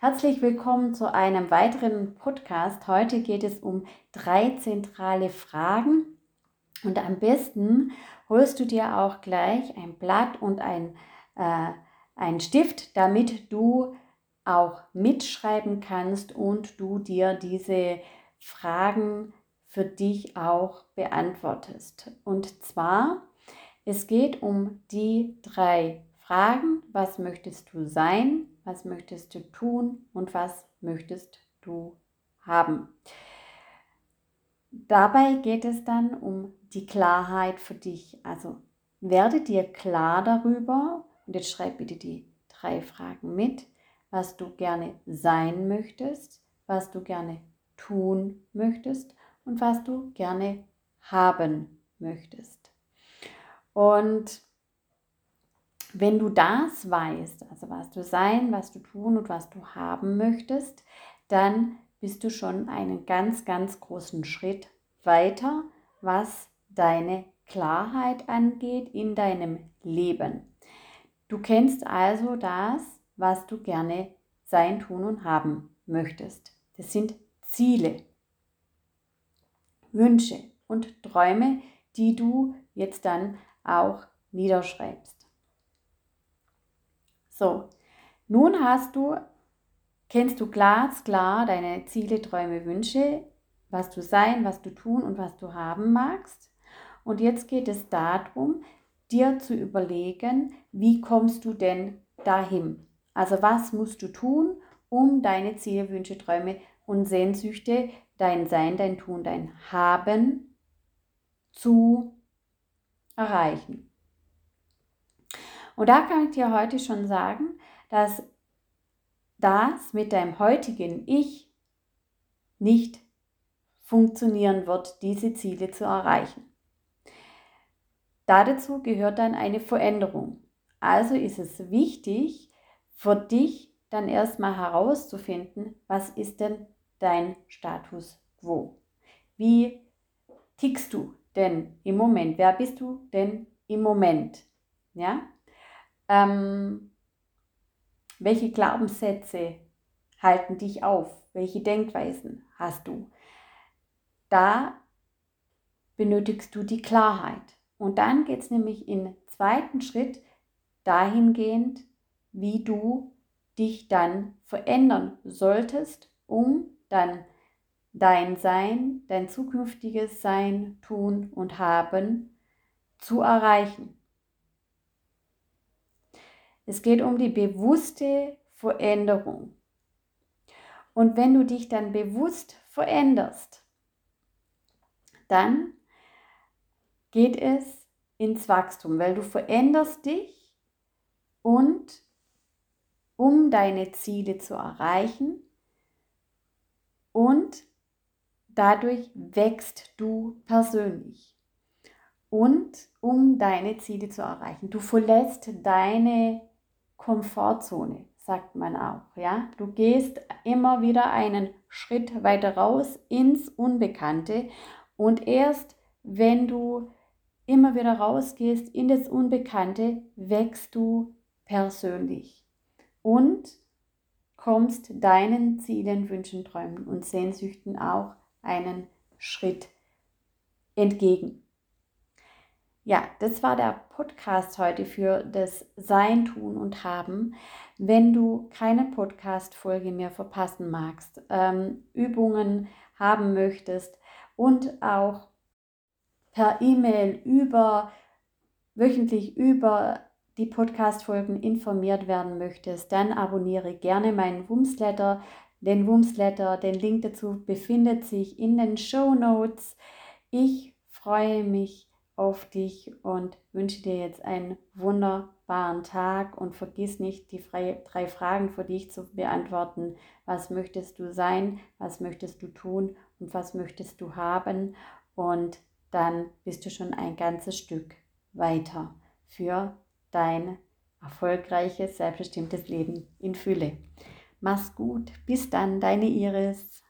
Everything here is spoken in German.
Herzlich willkommen zu einem weiteren Podcast. Heute geht es um drei zentrale Fragen und am besten holst du dir auch gleich ein Blatt und ein, äh, ein Stift, damit du auch mitschreiben kannst und du dir diese Fragen für dich auch beantwortest. Und zwar, es geht um die drei Fragen, was möchtest du sein, was möchtest du tun und was möchtest du haben. Dabei geht es dann um die Klarheit für dich. Also werde dir klar darüber, und jetzt schreib bitte die drei Fragen mit, was du gerne sein möchtest, was du gerne tun möchtest und was du gerne haben möchtest. Und wenn du das weißt, also was du sein, was du tun und was du haben möchtest, dann bist du schon einen ganz, ganz großen Schritt weiter, was deine Klarheit angeht in deinem Leben. Du kennst also das, was du gerne sein, tun und haben möchtest. Das sind Ziele, Wünsche und Träume, die du jetzt dann auch niederschreibst. So, nun hast du, kennst du glasklar deine Ziele, Träume, Wünsche, was du sein, was du tun und was du haben magst. Und jetzt geht es darum, dir zu überlegen, wie kommst du denn dahin? Also was musst du tun, um deine Ziele, Wünsche, Träume und Sehnsüchte, dein Sein, dein Tun, dein Haben zu erreichen. Und da kann ich dir heute schon sagen, dass das mit deinem heutigen Ich nicht funktionieren wird, diese Ziele zu erreichen. Dazu gehört dann eine Veränderung. Also ist es wichtig für dich dann erstmal herauszufinden, was ist denn dein Status quo? Wie tickst du denn im Moment? Wer bist du denn im Moment? Ja? Ähm, welche Glaubenssätze halten dich auf? Welche Denkweisen hast du? Da benötigst du die Klarheit. Und dann geht es nämlich im zweiten Schritt dahingehend, wie du dich dann verändern solltest, um dann dein Sein, dein zukünftiges Sein, Tun und Haben zu erreichen. Es geht um die bewusste Veränderung. Und wenn du dich dann bewusst veränderst, dann geht es ins Wachstum, weil du veränderst dich und um deine Ziele zu erreichen und dadurch wächst du persönlich. Und um deine Ziele zu erreichen, du verlässt deine Komfortzone, sagt man auch. Ja? Du gehst immer wieder einen Schritt weiter raus ins Unbekannte und erst wenn du immer wieder rausgehst in das Unbekannte, wächst du persönlich und kommst deinen Zielen, Wünschen, Träumen und Sehnsüchten auch einen Schritt entgegen. Ja, das war der Podcast heute für das Sein, Tun und Haben. Wenn du keine Podcast-Folge mehr verpassen magst, ähm, Übungen haben möchtest und auch per E-Mail über wöchentlich über die Podcast-Folgen informiert werden möchtest, dann abonniere gerne meinen Wumsletter. Den Wumsletter, den Link dazu befindet sich in den Show Notes. Ich freue mich auf dich und wünsche dir jetzt einen wunderbaren Tag und vergiss nicht, die drei Fragen für dich zu beantworten. Was möchtest du sein? Was möchtest du tun? Und was möchtest du haben? Und dann bist du schon ein ganzes Stück weiter für dein erfolgreiches, selbstbestimmtes Leben in Fülle. Mach's gut. Bis dann, deine Iris.